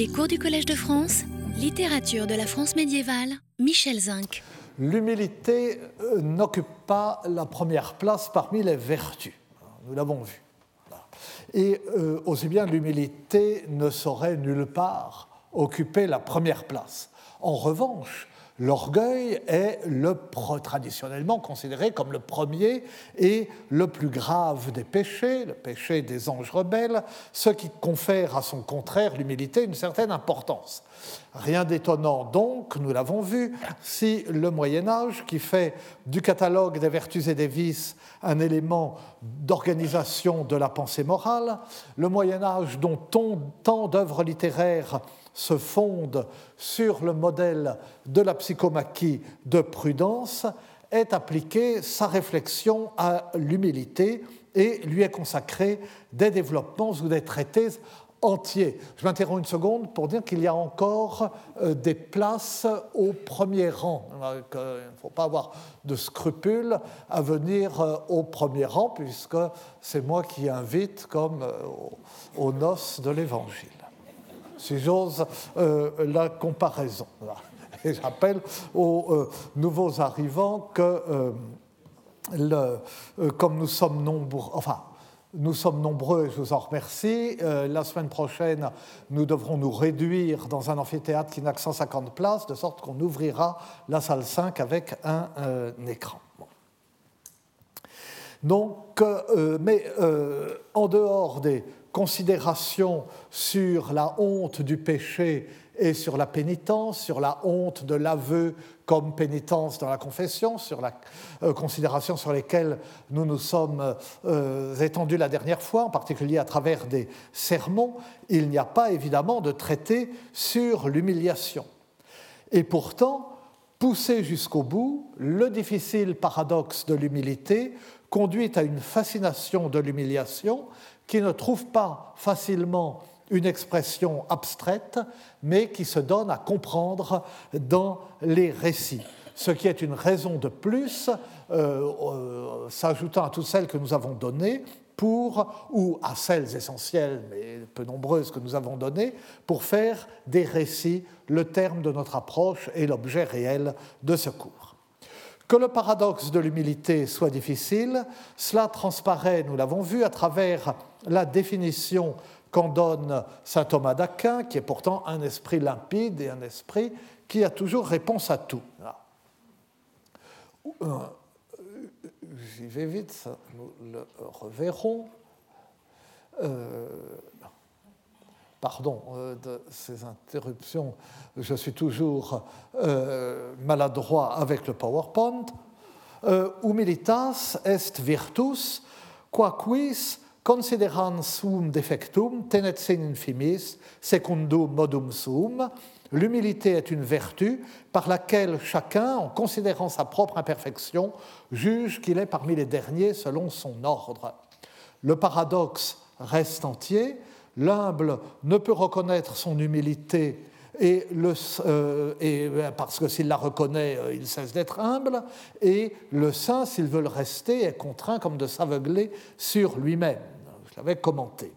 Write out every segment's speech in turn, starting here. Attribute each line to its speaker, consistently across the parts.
Speaker 1: Les cours du Collège de France, littérature de la France médiévale, Michel Zinc.
Speaker 2: L'humilité euh, n'occupe pas la première place parmi les vertus. Nous l'avons vu. Et euh, aussi bien l'humilité ne saurait nulle part occuper la première place. En revanche, L'orgueil est le, traditionnellement considéré comme le premier et le plus grave des péchés, le péché des anges rebelles, ce qui confère à son contraire, l'humilité, une certaine importance. Rien d'étonnant donc, nous l'avons vu, si le Moyen Âge, qui fait du catalogue des vertus et des vices un élément d'organisation de la pensée morale, le Moyen Âge dont tant d'œuvres littéraires se fonde sur le modèle de la psychomachie de Prudence, est appliqué sa réflexion à l'humilité et lui est consacré des développements ou des traités entiers. Je m'interromps une seconde pour dire qu'il y a encore euh, des places au premier rang. Il ne faut pas avoir de scrupules à venir euh, au premier rang, puisque c'est moi qui invite comme euh, aux noces de l'Évangile si j'ose euh, la comparaison. Et j'appelle aux euh, nouveaux arrivants que, euh, comme nous sommes nombreux, enfin, nous sommes nombreux, je vous en remercie. la semaine prochaine, nous devrons nous réduire dans un amphithéâtre qui n'a que 150 places, de sorte qu'on ouvrira la salle 5 avec un, écran. Donc, mais en dehors des considération sur la honte du péché et sur la pénitence, sur la honte de l'aveu comme pénitence dans la confession, sur la euh, considération sur lesquelles nous nous sommes euh, étendus la dernière fois, en particulier à travers des sermons, il n'y a pas évidemment de traité sur l'humiliation. Et pourtant, poussé jusqu'au bout, le difficile paradoxe de l'humilité conduit à une fascination de l'humiliation qui ne trouve pas facilement une expression abstraite, mais qui se donne à comprendre dans les récits. Ce qui est une raison de plus, euh, euh, s'ajoutant à toutes celles que nous avons données, pour, ou à celles essentielles, mais peu nombreuses que nous avons données, pour faire des récits le terme de notre approche et l'objet réel de ce cours. Que le paradoxe de l'humilité soit difficile, cela transparaît, nous l'avons vu, à travers la définition qu'en donne saint Thomas d'Aquin, qui est pourtant un esprit limpide et un esprit qui a toujours réponse à tout. Euh, j'y vais vite, nous le reverrons. Euh, pardon euh, de ces interruptions, je suis toujours euh, maladroit avec le PowerPoint. Euh, humilitas est virtus, quaquis considerans sum defectum tenet sin infimis secundum modum sum. L'humilité est une vertu par laquelle chacun, en considérant sa propre imperfection, juge qu'il est parmi les derniers selon son ordre. Le paradoxe reste entier, L'humble ne peut reconnaître son humilité et, euh, et euh, parce que s'il la reconnaît, euh, il cesse d'être humble, et le saint, s'il veut le rester, est contraint comme de s'aveugler sur lui-même. Je l'avais commenté.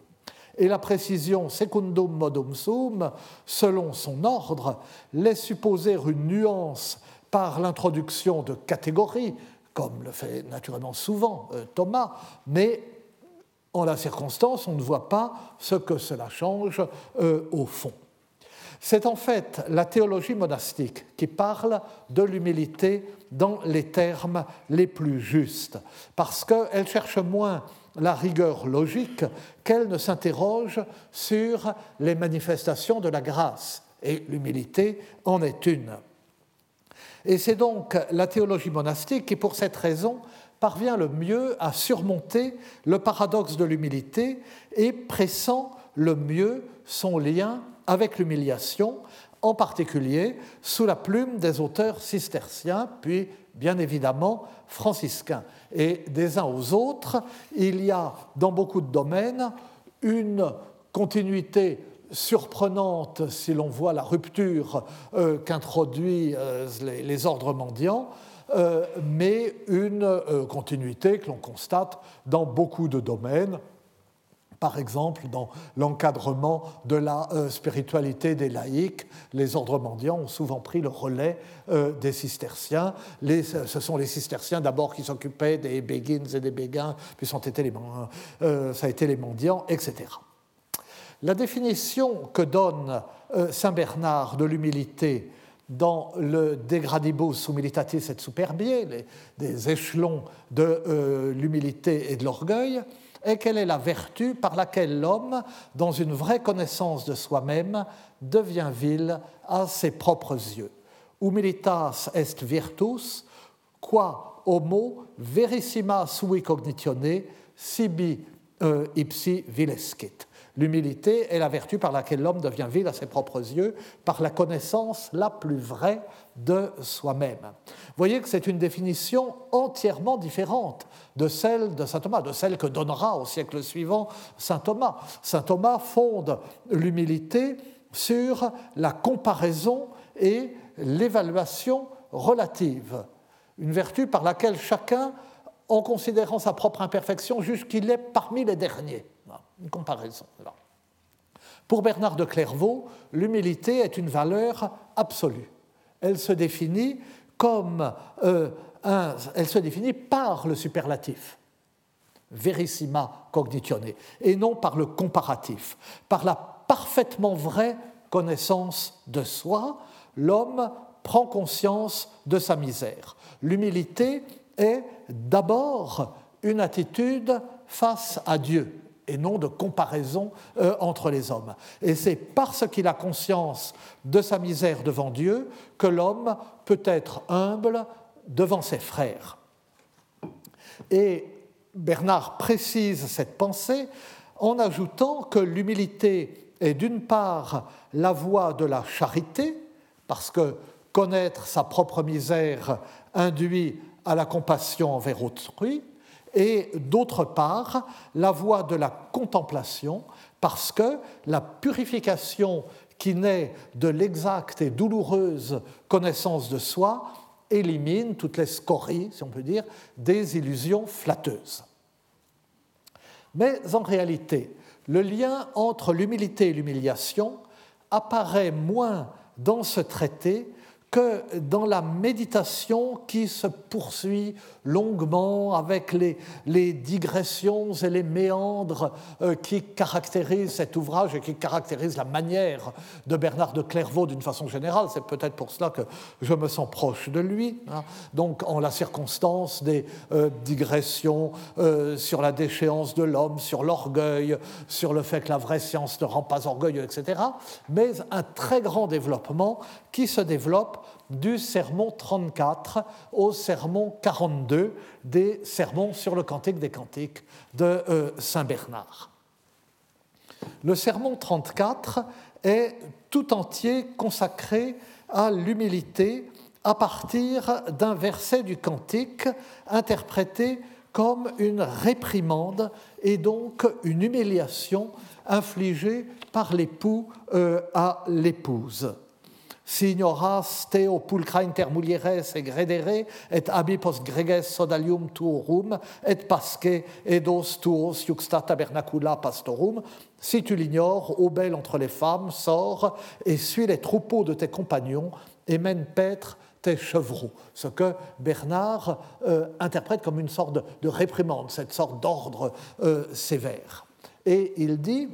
Speaker 2: Et la précision secundum modum sum, selon son ordre, laisse supposer une nuance par l'introduction de catégories, comme le fait naturellement souvent Thomas, mais en la circonstance, on ne voit pas ce que cela change euh, au fond. C'est en fait la théologie monastique qui parle de l'humilité dans les termes les plus justes, parce qu'elle cherche moins la rigueur logique qu'elle ne s'interroge sur les manifestations de la grâce, et l'humilité en est une. Et c'est donc la théologie monastique qui, pour cette raison, parvient le mieux à surmonter le paradoxe de l'humilité et pressant le mieux son lien avec l'humiliation, en particulier sous la plume des auteurs cisterciens, puis bien évidemment franciscains. Et des uns aux autres, il y a dans beaucoup de domaines une continuité surprenante si l'on voit la rupture euh, qu'introduisent euh, les, ordres mendiants, mais une euh, continuité que l'on constate dans beaucoup de domaines, par exemple dans l'encadrement de la euh, spiritualité des laïcs. Les ordres mendiants ont souvent pris le relais euh, des cisterciens. ce sont les cisterciens d'abord qui s'occupaient des béguines et des béguins, puis sont été les, euh, ça a été les mendiants, etc. La définition que donne Saint Bernard de l'humilité dans le degradibus humilitatis et superbie, les, échelons de l'humilité et de l'orgueil, et quelle est la vertu par laquelle l'homme, dans une vraie connaissance de soi-même, devient vil à ses propres yeux. Humilitas est virtus, qua homo verissima sui cognitione sibi euh, ipsi vilescit. L'humilité est la vertu par laquelle l'homme devient vil à ses propres yeux, par la connaissance la plus vraie de soi-même. Vous voyez que c'est une définition entièrement différente de celle de saint Thomas, de celle que donnera au siècle suivant saint Thomas. Saint Thomas fonde l'humilité sur la comparaison et l'évaluation relative, une vertu par laquelle chacun, en considérant sa propre imperfection, juge qu'il est parmi les derniers. Une comparaison. Pour Bernard de Clairvaux, l'humilité est une valeur absolue. Elle se définit euh, elle se définit par le superlatif, verissima cognitione, et non par le comparatif. Par la parfaitement vraie connaissance de soi, l'homme prend conscience de sa misère. L'humilité est d'abord une attitude face à Dieu et non de comparaison euh, entre les hommes. Et c'est parce qu'il a conscience de sa misère devant Dieu que l'homme peut être humble devant ses frères. Et Bernard précise cette pensée en ajoutant que l'humilité est d'une part la voie de la charité, parce que connaître sa propre misère induit à la compassion envers autrui, et d'autre part la voie de la contemplation, parce que la purification qui naît de l'exacte et douloureuse connaissance de soi élimine toutes les scories, si on peut dire, des illusions flatteuses. Mais en réalité, le lien entre l'humilité et l'humiliation apparaît moins dans ce traité que dans la méditation qui se poursuit longuement avec les, digressions et les méandres euh, qui caractérisent cet ouvrage et qui caractérisent la manière de Bernard de Clairvaux d'une façon générale. C'est peut-être pour cela que je me sens proche de lui. Hein. Donc en la circonstance des euh, digressions euh, sur la déchéance de l'homme, sur l'orgueil, sur le fait que la vraie science ne rend pas orgueilleux, etc. Mais un très grand développement qui se développe du sermon 34 au sermon 42 des sermons sur le Cantique des Cantiques de euh, Saint Bernard. Le sermon 34 est tout entier consacré à l'humilité à partir d'un verset du Cantique interprété comme une réprimande et donc une humiliation infligée par l'époux euh, à l'épouse signoras teo pulcra inter mulieres gredere, et abi post greges sodalium tuorum, et pasque edos tuos juxta tabernacula pastorum. Si tu l'ignores, ô belle entre les femmes, sors et suis les troupeaux de tes compagnons et mène paître tes chevreaux. Ce que Bernard euh, interprète comme une sorte de, réprimande, cette sorte d'ordre euh, sévère. Et il dit,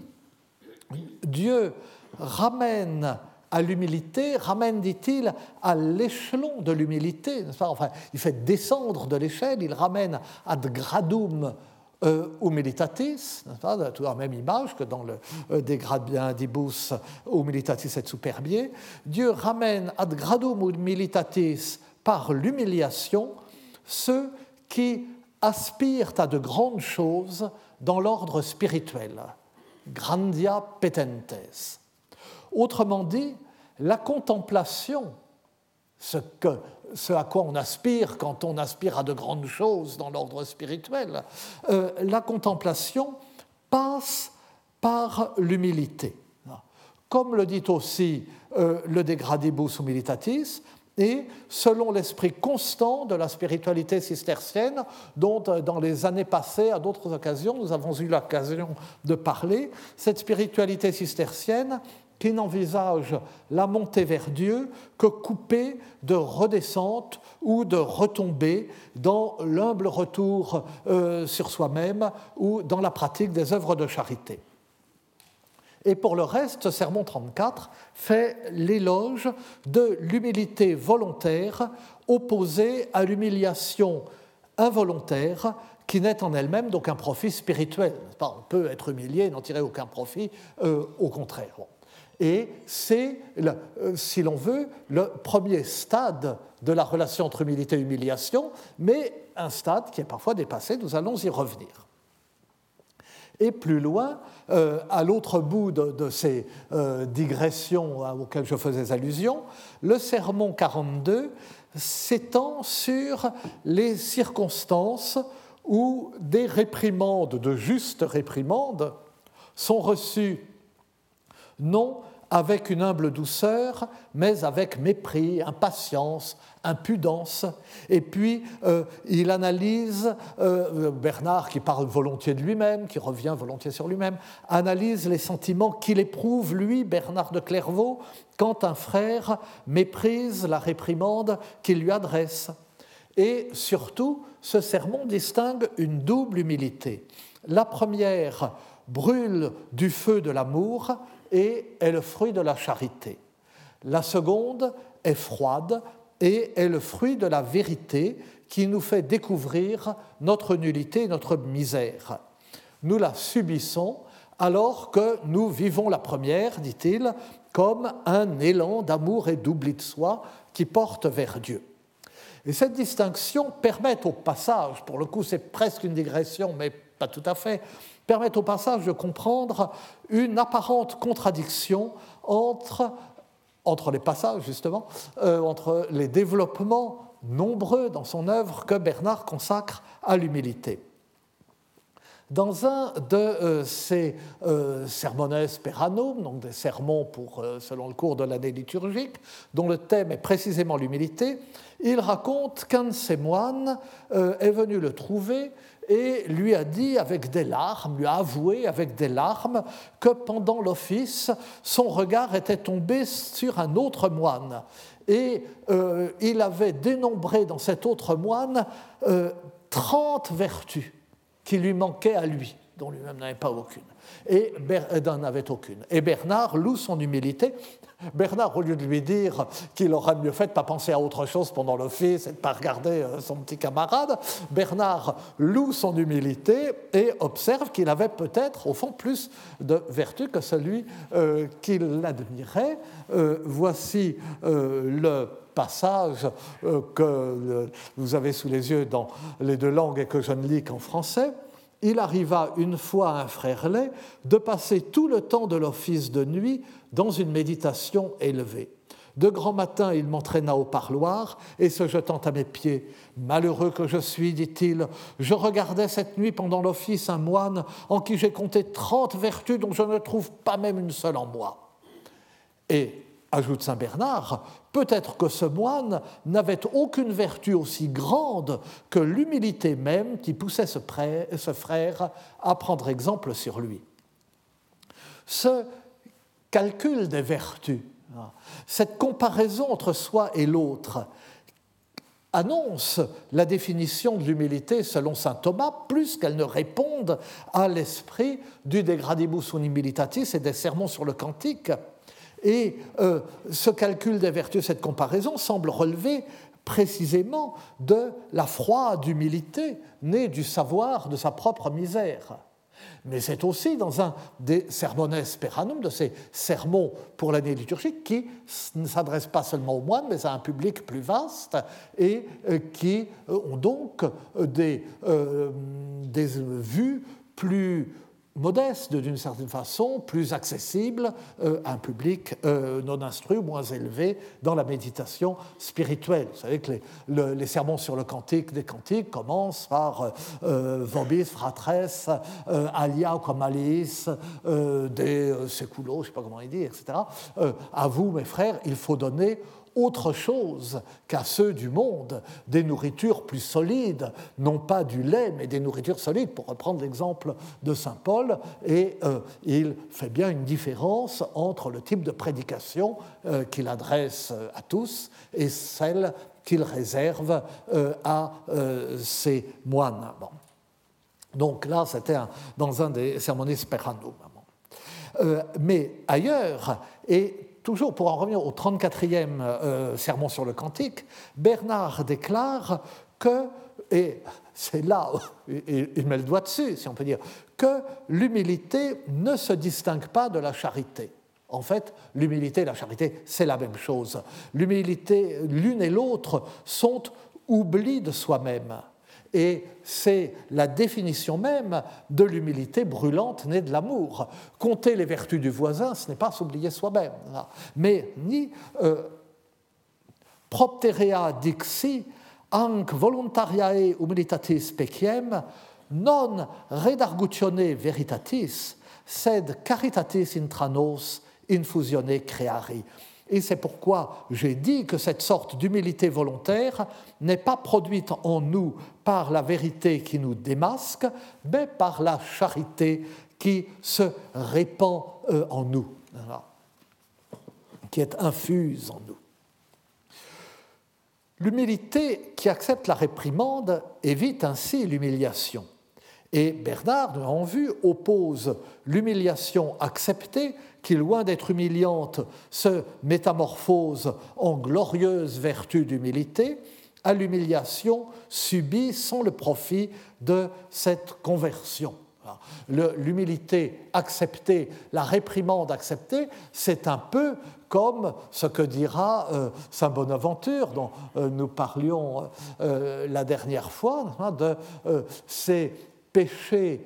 Speaker 2: Dieu ramène à l'humilité ramène, dit-il, à l'échelon de l'humilité. Enfin, il fait descendre de l'échelle, il ramène ad gradum euh, humilitatis, tout la même image que dans le euh, De gradibus humilitatis et superbie. Dieu ramène ad gradum humilitatis par l'humiliation ceux qui aspirent à de grandes choses dans l'ordre spirituel. Grandia petentes Autrement dit, la contemplation, ce, à quoi on aspire quand on aspire à de grandes choses dans l'ordre spirituel, euh, la contemplation passe par l'humilité. Comme le dit aussi euh, le De Gradibus Humilitatis, et selon l'esprit constant de la spiritualité cistercienne, dont euh, dans les années passées, à d'autres occasions, nous avons eu l'occasion de parler, cette spiritualité cistercienne qui n'envisage la montée vers Dieu que coupée de redescente ou de retombée dans l'humble retour euh, sur soi-même ou dans la pratique des œuvres de charité. Et pour le reste, sermon 34 fait l'éloge de l'humilité volontaire opposée à l'humiliation involontaire qui n'est en elle-même d'aucun profit spirituel. On peut être humilié et n'en tirer aucun profit, euh, au contraire. Et c'est, euh, si l'on veut, le premier stade de la relation entre humilité et humiliation, mais un stade qui est parfois dépassé, nous allons y revenir. Et plus loin, euh, à l'autre bout de, ces euh, digressions auxquelles je faisais allusion, le sermon 42 s'étend sur les circonstances où des réprimandes, de justes réprimandes, sont reçues non avec une humble douceur, mais avec mépris, impatience, impudence. Et puis, euh, il analyse, euh, Bernard, qui parle volontiers de lui-même, qui revient volontiers sur lui-même, analyse les sentiments qu'il éprouve, lui, Bernard de Clairvaux, quand un frère méprise la réprimande qu'il lui adresse. Et surtout, ce sermon distingue une double humilité. La première brûle du feu de l'amour, et est le fruit de la charité. La seconde est froide et est le fruit de la vérité qui nous fait découvrir notre nullité notre misère. Nous la subissons alors que nous vivons la première, dit-il, comme un élan d'amour et d'oubli de soi qui porte vers Dieu. Et cette distinction permet au passage, pour le coup c'est presque une digression, mais pas tout à fait, permettent au passage de comprendre une apparente contradiction entre, entre les passages, justement, euh, entre les développements nombreux dans son œuvre que Bernard consacre à l'humilité. Dans un de euh, ses euh, sermones peranum, donc des sermons pour, selon le cours de l'année liturgique, dont le thème est précisément l'humilité, il raconte qu'un de ses moines est venu le trouver et lui a dit avec des larmes, lui a avoué avec des larmes que pendant l'office, son regard était tombé sur un autre moine. Et euh, il avait dénombré dans cet autre moine euh, 30 vertus qui lui manquaient à lui, dont lui-même n'avait pas aucune. Et n'en avait aucune. Et Bernard loue son humilité Bernard, au lieu de lui dire qu'il aurait mieux fait de pas penser à autre chose pendant l'office et de pas regarder euh, son petit camarade, Bernard loue son humilité et observe qu'il avait peut-être, au fond, plus de vertu que celui euh, qu'il admirait. Euh, voici le passage que vous avez sous les yeux dans les deux langues et que je ne lis qu'en français il arriva une fois à un frère laid de passer tout le temps de l'office de nuit dans une méditation élevée. De grand matin, il m'entraîna au parloir et se jetant à mes pieds. Malheureux que je suis, dit-il, je regardais cette nuit pendant l'office un moine en qui j'ai compté trente vertus dont je ne trouve pas même une seule en moi. Et, ajoute Saint Bernard, peut-être que ce moine n'avait aucune vertu aussi grande que l'humilité même qui poussait ce frère à prendre exemple sur lui. Ce calcul des vertus, cette comparaison entre soi et l'autre, annonce la définition de l'humilité selon saint Thomas, plus qu'elle ne réponde à l'esprit du De Gradibus Humilitatis et des sermons sur le cantique. Et euh, ce calcul des vertus, cette comparaison, semble relever précisément de la froide humilité née du savoir de sa propre misère. Mais c'est aussi dans un des sermones peranum, de ces sermons pour l'année liturgique, qui ne s'adressent pas seulement aux moines, mais à un public plus vaste et euh, qui euh, ont donc des, des vues plus modeste d'une certaine façon, plus accessible euh, à un public euh, non instruit moins élevé dans la méditation spirituelle. Vous savez que les, sermons sur le cantique des cantiques commencent par euh, Vobis, Fratres, Alia comme des Seculos, je ne sais pas comment il dit, etc. à vous, mes frères, il faut donner autre chose qu'à ceux du monde, des nourritures plus solides, non pas du lait, mais des nourritures solides, pour reprendre l'exemple de Saint Paul, et euh, il fait bien une différence entre le type de prédication euh, qu'il adresse euh, à tous et celle qu'il réserve à ses moines. Donc là, c'était dans un des sermons Sperano. mais ailleurs, et toujours pour en revenir au 34e euh, sermon sur le cantique, Bernard déclare que, et c'est là, il met le doigt dessus, si on peut dire, que l'humilité ne se distingue pas de la charité. En fait, l'humilité et la charité, c'est la même chose. L'humilité, l'une et l'autre, sont oubli de soi-même. Et c'est la définition même de l'humilité brûlante née de l'amour. Compter les vertus du voisin, ce n'est pas s'oublier soi-même. Mais ni euh, propterea dixi, anc voluntariae humilitatis peciem, non redargutione veritatis, sed caritatis intranos infusione creari. Et c'est pourquoi j'ai dit que cette sorte d'humilité volontaire n'est pas produite en nous par la vérité qui nous démasque, mais par la charité qui se répand euh, en nous, qui est infuse en nous. L'humilité qui accepte la réprimande évite ainsi l'humiliation. Et Bernard, nous l'avons vu, oppose l'humiliation acceptée qui, loin d'être humiliante, se métamorphose en glorieuse vertu d'humilité, à l'humiliation subie sans le profit de cette conversion. L'humilité acceptée, la réprimande acceptée, c'est un peu comme ce que dira euh, Saint Bonaventure, dont euh, nous parlions euh, la dernière fois, hein, de ces péchés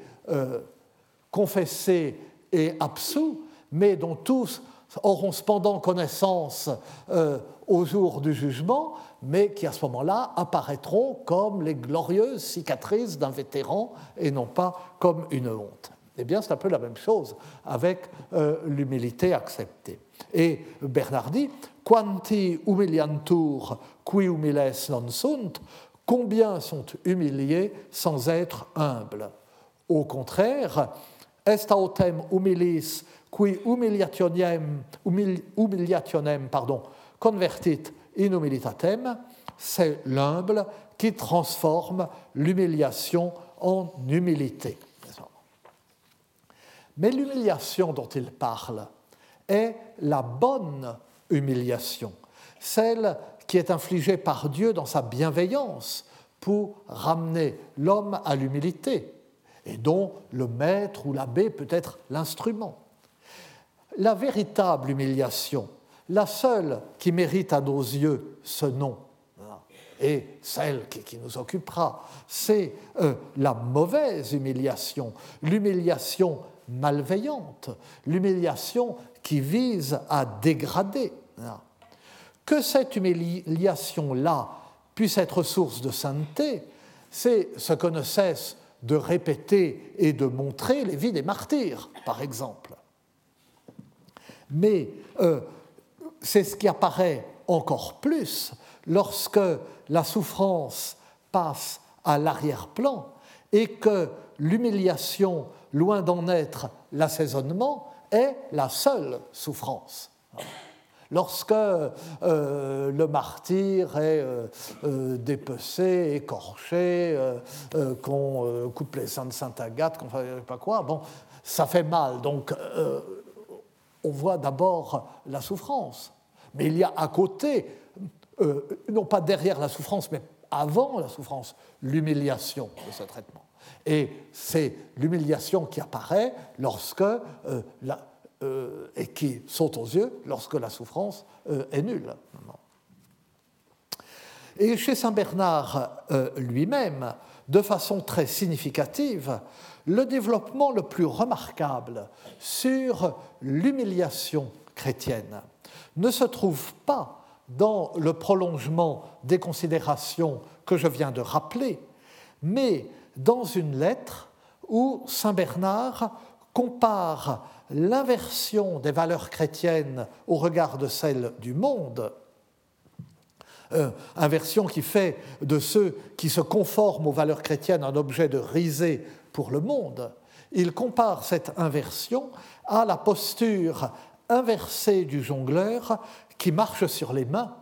Speaker 2: confessés et absous mais dont tous auront cependant connaissance euh, au jour du jugement, mais qui à ce moment-là apparaîtront comme les glorieuses cicatrices d'un vétéran et non pas comme une honte. Eh bien, c'est un peu la même chose avec euh, l'humilité acceptée. Et Bernard dit Quanti humiliantur qui humiles non sunt Combien sont humiliés sans être humbles? Au contraire, est autem humilis qui humiliationem, pardon, convertit in humilitatem, c'est l'humble qui transforme l'humiliation en humilité. Mais l'humiliation dont il parle est la bonne humiliation, celle qui est infligée par Dieu dans sa bienveillance pour ramener l'homme à l'humilité, et dont le maître ou l'abbé peut être l'instrument la véritable humiliation, la seule qui mérite à nos yeux ce nom, et celle qui, nous occupera, c'est euh, la mauvaise humiliation, l'humiliation malveillante, l'humiliation qui vise à dégrader. Que cette humiliation-là puisse être source de sainteté, c'est ce que ne cesse de répéter et de montrer les vies des martyrs, par exemple mais euh, c'est ce qui apparaît encore plus lorsque la souffrance passe à l'arrière-plan et que l'humiliation, loin d'en être l'assaisonnement, est la seule souffrance. Lorsque euh, le martyr est euh, dépecé, écorché, qu'on coupe les seins de Sainte Agathe, qu'on ne sait pas quoi, bon, ça fait mal. Donc on voit d'abord la souffrance. Mais il y a à côté, euh, non pas derrière la souffrance, mais avant la souffrance, l'humiliation de ce traitement. Et c'est l'humiliation qui apparaît lorsque euh, euh, et qui saute aux yeux lorsque la souffrance est nulle. Et chez Saint Bernard lui-même, de façon très significative, le développement le plus remarquable sur l'humiliation chrétienne. Ne se trouve pas dans le prolongement des considérations que je viens de rappeler, mais dans une lettre où Saint Bernard compare l'inversion des valeurs chrétiennes au regard de celles du monde. Euh, inversion qui fait de ceux qui se conforment aux valeurs chrétiennes un objet de risée pour le monde. Il compare cette inversion à la posture inversée du jongleur qui marche sur les mains,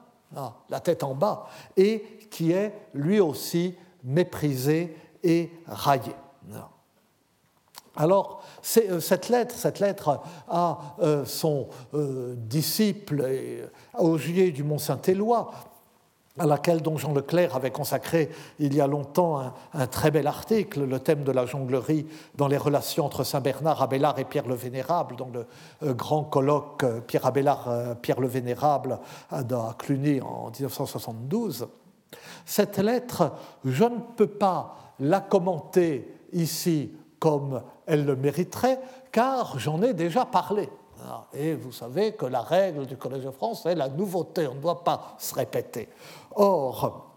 Speaker 2: la tête en bas, et qui est lui aussi méprisé et raillé. Alors, euh, cette lettre, cette lettre à euh, son disciple Augier du Mont-Saint-Éloi, à laquelle Don Jean Leclerc avait consacré il y a longtemps un, très bel article, le thème de la jonglerie dans les relations entre Saint Bernard, Abélard et Pierre le Vénérable, dans le euh, grand colloque euh, Pierre Abélard, euh, Pierre le Vénérable à Cluny en 1972. Cette lettre, je ne peux pas la commenter ici comme elle le mériterait, car j'en ai déjà parlé. Et vous savez que la règle du Collège de France est la nouveauté, on ne doit pas se répéter. Or,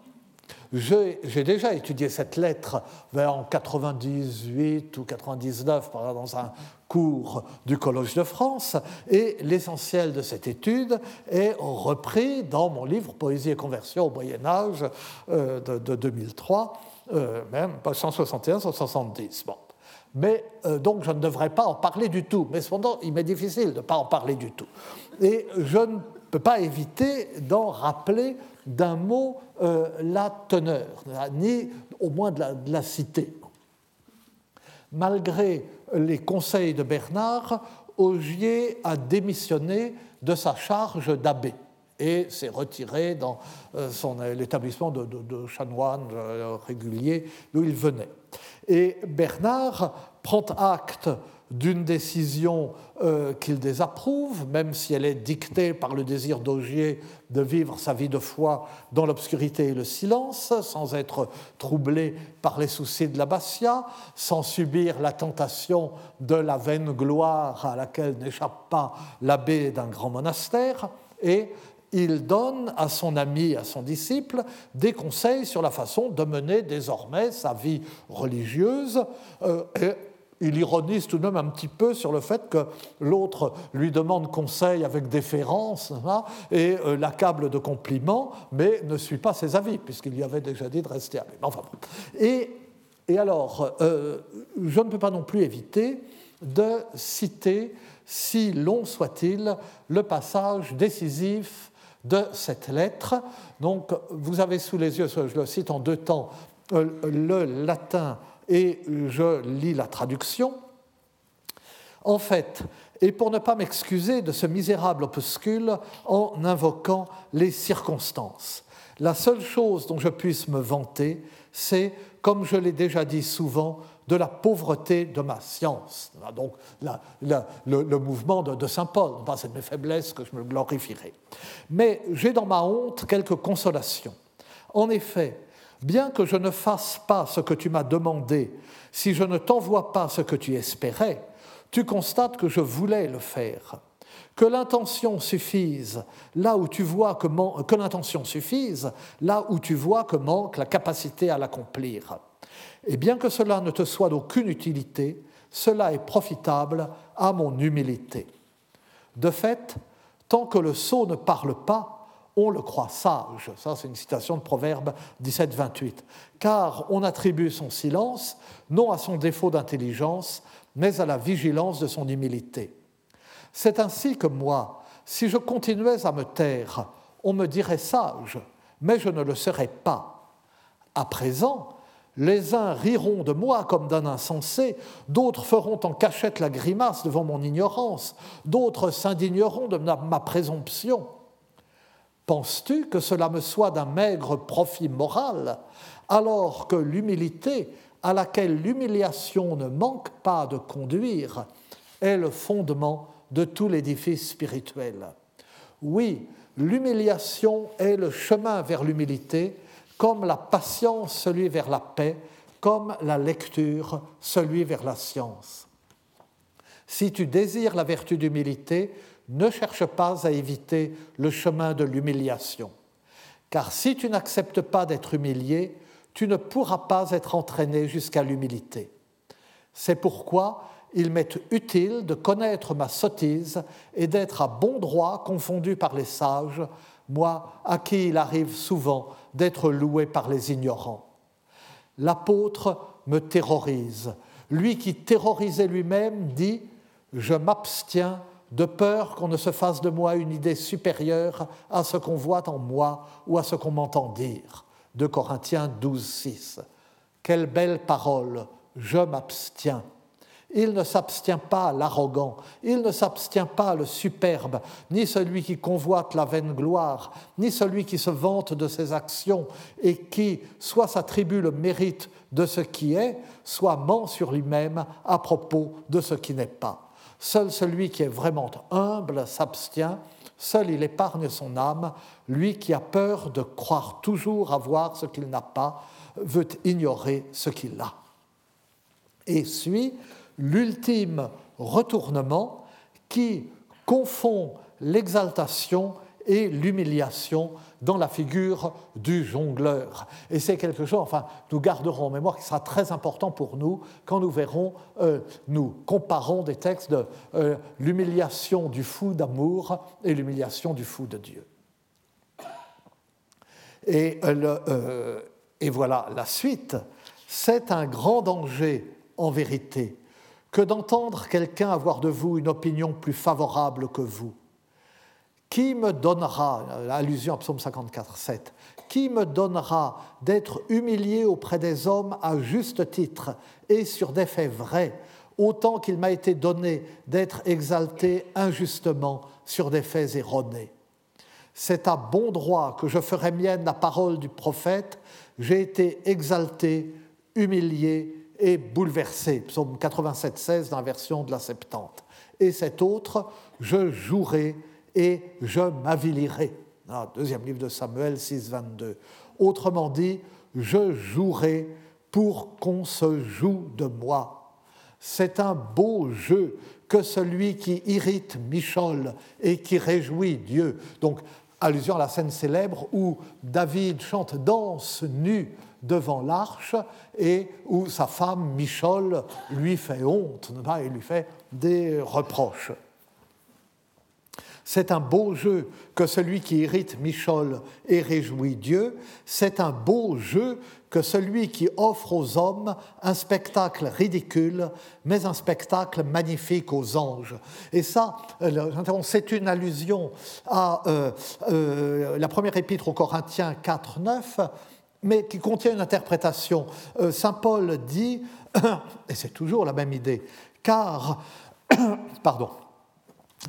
Speaker 2: j'ai déjà étudié cette lettre vers en 98 ou 99 dans un cours du Collège de France et l'essentiel de cette étude est repris dans mon livre Poésie et conversion au Moyen Âge euh, de, 2003, euh, même pas 161, 170. Bon. Mais euh, donc je ne devrais pas en parler du tout. Mais cependant, il m'est difficile de ne pas en parler du tout. Et je ne peux pas éviter d'en rappeler d'un mot euh, la teneur, ni au moins de la, citer. Malgré les conseils de Bernard, Augier a démissionné de sa charge d'abbé et s'est retiré dans euh, l'établissement de, de chanoine régulier d'où il venait. Et Bernard prend acte d'une décision euh, qu'il désapprouve, même si elle est dictée par le désir d'Augier de vivre sa vie de foi dans l'obscurité et le silence, sans être troublé par les soucis de l'abbatiat, sans subir la tentation de la vaine gloire à laquelle n'échappe pas l'abbé d'un grand monastère, et il donne à son ami, à son disciple, des conseils sur la façon de mener désormais sa vie religieuse. Euh, et il ironise tout de même un petit peu sur le fait que l'autre lui demande conseil avec déférence hein, et euh, l'accable de compliments, mais ne suit pas ses avis, puisqu'il lui avait déjà dit de rester avec. Enfin, et, et, alors, euh, je ne peux pas non plus éviter de citer, si long soit-il, le passage décisif de cette lettre. Donc, vous avez sous les yeux, je le cite en deux temps, euh, le latin et je lis la traduction. En fait, et pour ne pas m'excuser de ce misérable opuscule en invoquant les circonstances, la seule chose dont je puisse me vanter, c'est, comme je l'ai déjà dit souvent, de la pauvreté de ma science. Donc le, mouvement de, Saint Paul, c'est de mes faiblesses que je me glorifierai. Mais j'ai dans ma honte quelques consolations. En effet, bien que je ne fasse pas ce que tu m'as demandé, si je ne t'envoie pas ce que tu espérais, tu constates que je voulais le faire. Que l'intention suffise là où tu vois que, que l'intention suffise là où tu vois que manque la capacité à l'accomplir. Et bien que cela ne te soit d'aucune utilité, cela est profitable à mon humilité. De fait, tant que le sot ne parle pas, on le croit sage. Ça, c'est une citation de Proverbe 17-28. Car on attribue son silence non à son défaut d'intelligence, mais à la vigilance de son humilité. C'est ainsi que moi, si je continuais à me taire, on me dirait sage, mais je ne le serais pas. À présent, les uns riront de moi comme d'un insensé, d'autres feront en cachette la grimace devant mon ignorance, d'autres s'indigneront de ma présomption. Penses-tu que cela me soit d'un maigre profit moral, alors que l'humilité, à laquelle l'humiliation ne manque pas de conduire, est le fondement de tout l'édifice spirituel? Oui, l'humiliation est le chemin vers l'humilité, comme la patience celui vers la paix, comme la lecture celui vers la science. Si tu désires la vertu d'humilité, ne cherche pas à éviter le chemin de l'humiliation, car si tu n'acceptes pas d'être humilié, tu ne pourras pas être entraîné jusqu'à l'humilité. C'est pourquoi il m'est utile de connaître ma sottise et d'être à bon droit confondu par les sages, moi à qui il arrive souvent d'être loué par les ignorants. L'apôtre me terrorise. Lui qui terrorisait lui-même dit Je m'abstiens de peur qu'on ne se fasse de moi une idée supérieure à ce qu'on voit en moi ou à ce qu'on m'entend dire. De Corinthiens 12, 6. Quelle belle parole, je m'abstiens. Il ne s'abstient pas l'arrogant, il ne s'abstient pas le superbe, ni celui qui convoite la vaine gloire, ni celui qui se vante de ses actions et qui soit s'attribue le mérite de ce qui est, soit ment sur lui-même à propos de ce qui n'est pas. Seul celui qui est vraiment humble s'abstient, seul il épargne son âme, lui qui a peur de croire toujours avoir ce qu'il n'a pas, veut ignorer ce qu'il a. Et suit l'ultime retournement qui confond l'exaltation et l'humiliation dans la figure du jongleur. Et c'est quelque chose, enfin, nous garderons en mémoire qui sera très important pour nous quand nous verrons, euh, nous comparons des textes de euh, l'humiliation du fou d'amour et l'humiliation du fou de Dieu. Et, euh, et voilà la suite. C'est un grand danger, en vérité, que d'entendre quelqu'un avoir de vous une opinion plus favorable que vous. Qui me donnera, allusion à Psaume 54, 7, qui me donnera d'être humilié auprès des hommes à juste titre et sur des faits vrais, autant qu'il m'a été donné d'être exalté injustement sur des faits erronés? C'est à bon droit que je ferai mienne la parole du prophète, j'ai été exalté, humilié et bouleversé. Psaume 87, 16 dans la version de la Septante. Et cet autre, je jouerai et je m'avilirai. Ah, deuxième livre de Samuel 6, 22. Autrement dit, je jouerai pour qu'on se joue de moi. C'est un beau jeu que celui qui irrite Michol et qui réjouit Dieu. Donc, allusion à la scène célèbre où David chante Danse nu devant l'arche et où sa femme, Michol, lui fait honte et lui fait des reproches. C'est un beau jeu que celui qui irrite Michol et réjouit Dieu. C'est un beau jeu que celui qui offre aux hommes un spectacle ridicule, mais un spectacle magnifique aux anges. Et ça, euh, c'est une allusion à euh, euh, la première épître aux Corinthiens 4, 9 mais qui contient une interprétation. Euh, Saint Paul dit, et c'est toujours la même idée, car, pardon,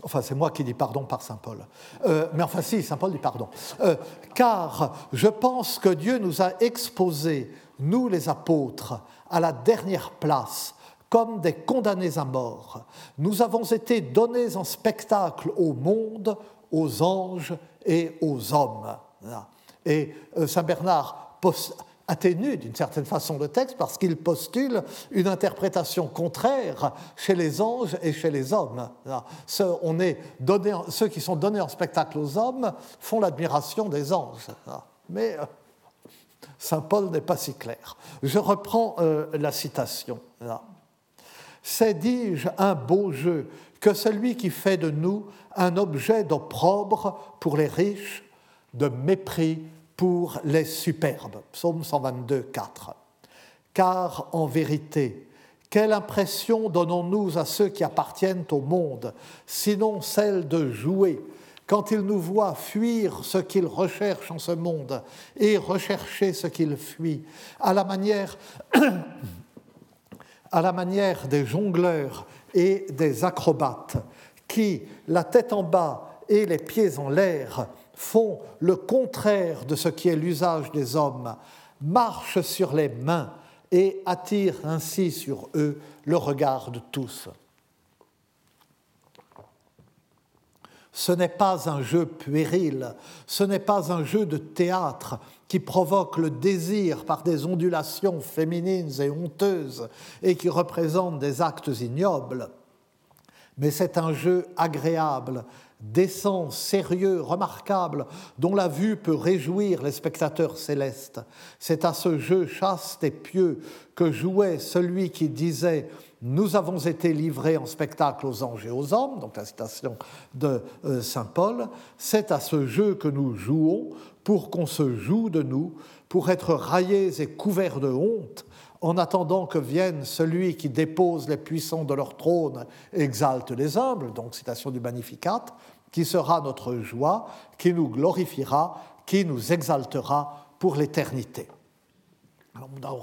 Speaker 2: enfin c'est moi qui dis pardon par Saint Paul, euh, mais enfin si, Saint Paul dit pardon, euh, car je pense que Dieu nous a exposés, nous les apôtres, à la dernière place comme des condamnés à mort. Nous avons été donnés en spectacle au monde, aux anges et aux hommes. Et Saint Bernard atténue d'une certaine façon le texte parce qu'il postule une interprétation contraire chez les anges et chez les hommes. Ceux, on est ceux qui sont donnés en spectacle aux hommes font l'admiration des anges. Mais euh, Saint Paul n'est pas si clair. Je reprends euh, la citation. C'est, dis-je, un beau jeu que celui qui fait de nous un objet d'opprobre pour les riches, de mépris pour les superbes. Psaume 122, 4. Car en vérité, quelle impression donnons-nous à ceux qui appartiennent au monde, sinon celle de jouer quand ils nous voient fuir ce qu'ils recherchent en ce monde et rechercher ce qu'ils fuient, à la manière, à la manière des jongleurs et des acrobates qui, la tête en bas et les pieds en l'air, font le contraire de ce qui est l'usage des hommes, marchent sur les mains et attirent ainsi sur eux le regard de tous. Ce n'est pas un jeu puéril, ce n'est pas un jeu de théâtre qui provoque le désir par des ondulations féminines et honteuses et qui représente des actes ignobles, mais c'est un jeu agréable décent, sérieux, remarquable, dont la vue peut réjouir les spectateurs célestes. C'est à ce jeu chaste et pieux que jouait celui qui disait Nous avons été livrés en spectacle aux anges et aux hommes, donc la citation de euh, Saint Paul. C'est à ce jeu que nous jouons pour qu'on se joue de nous, pour être raillés et couverts de honte en attendant que vienne celui qui dépose les puissants de leur trône et exalte les humbles, donc citation du Magnificat, qui sera notre joie, qui nous glorifiera, qui nous exaltera pour l'éternité.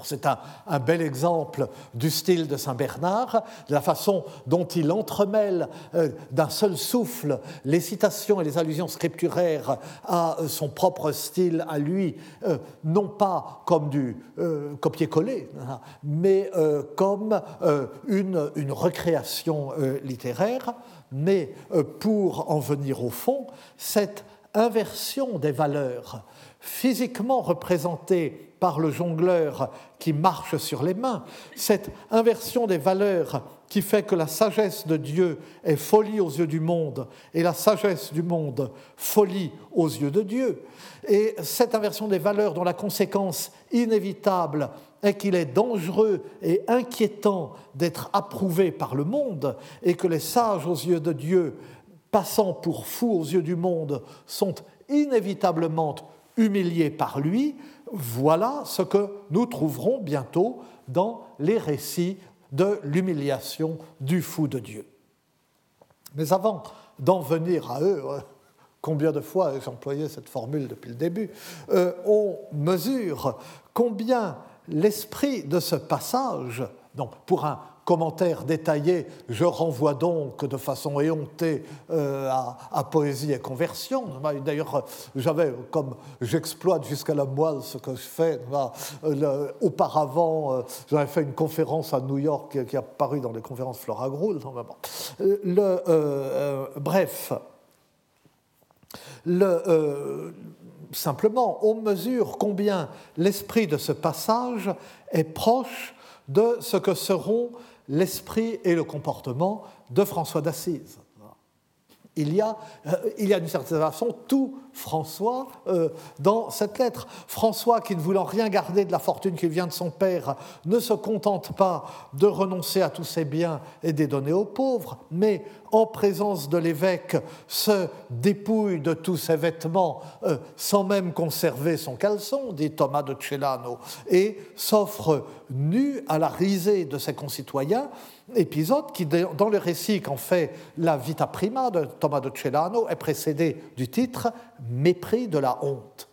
Speaker 2: C'est un, bel exemple du style de Saint Bernard, de la façon dont il entremêle euh, d'un seul souffle les citations et les allusions scripturaires à euh, son propre style, à lui, euh, non pas comme du copier-coller, hein, mais comme une, une, recréation littéraire. Mais pour en venir au fond, cette inversion des valeurs physiquement représentée par le jongleur qui marche sur les mains, cette inversion des valeurs qui fait que la sagesse de Dieu est folie aux yeux du monde et la sagesse du monde folie aux yeux de Dieu. Et cette inversion des valeurs dont la conséquence inévitable est qu'il est dangereux et inquiétant d'être approuvé par le monde et que les sages aux yeux de Dieu, passant pour fous aux yeux du monde, sont inévitablement humiliés par lui, voilà ce que nous trouverons bientôt dans les récits de l'humiliation du fou de Dieu. Mais avant d'en venir à eux, euh, combien de fois ai-je employé cette formule depuis le début, euh, on mesure combien l'esprit de ce passage, donc pour un commentaire détaillé, je renvoie donc de façon éhontée euh, à, Poésie et Conversion. D'ailleurs, j'avais, comme j'exploite jusqu'à la moelle ce que je fais, auparavant, euh, j'avais fait une conférence à New York qui, a paru dans les conférences Flora Groul. Euh, bref, simplement, on mesure combien l'esprit de ce passage est proche de ce que seront l'esprit et le comportement de François d'Assise. Il y, a, euh, a d'une certaine façon tout François euh, dans cette lettre. François, qui ne voulant rien garder de la fortune qui vient de son père, ne se contente pas de renoncer à tous ses biens et de les donner aux pauvres, mais en présence de l'évêque se dépouille de tous ses vêtements euh, sans même conserver son caleçon, dit Thomas de Celano, et s'offre nu à la risée de ses concitoyens épisode qui, dans le récit qu'en fait la Vita Prima de Thomas de Celano, est précédé du titre Mépris de la honte.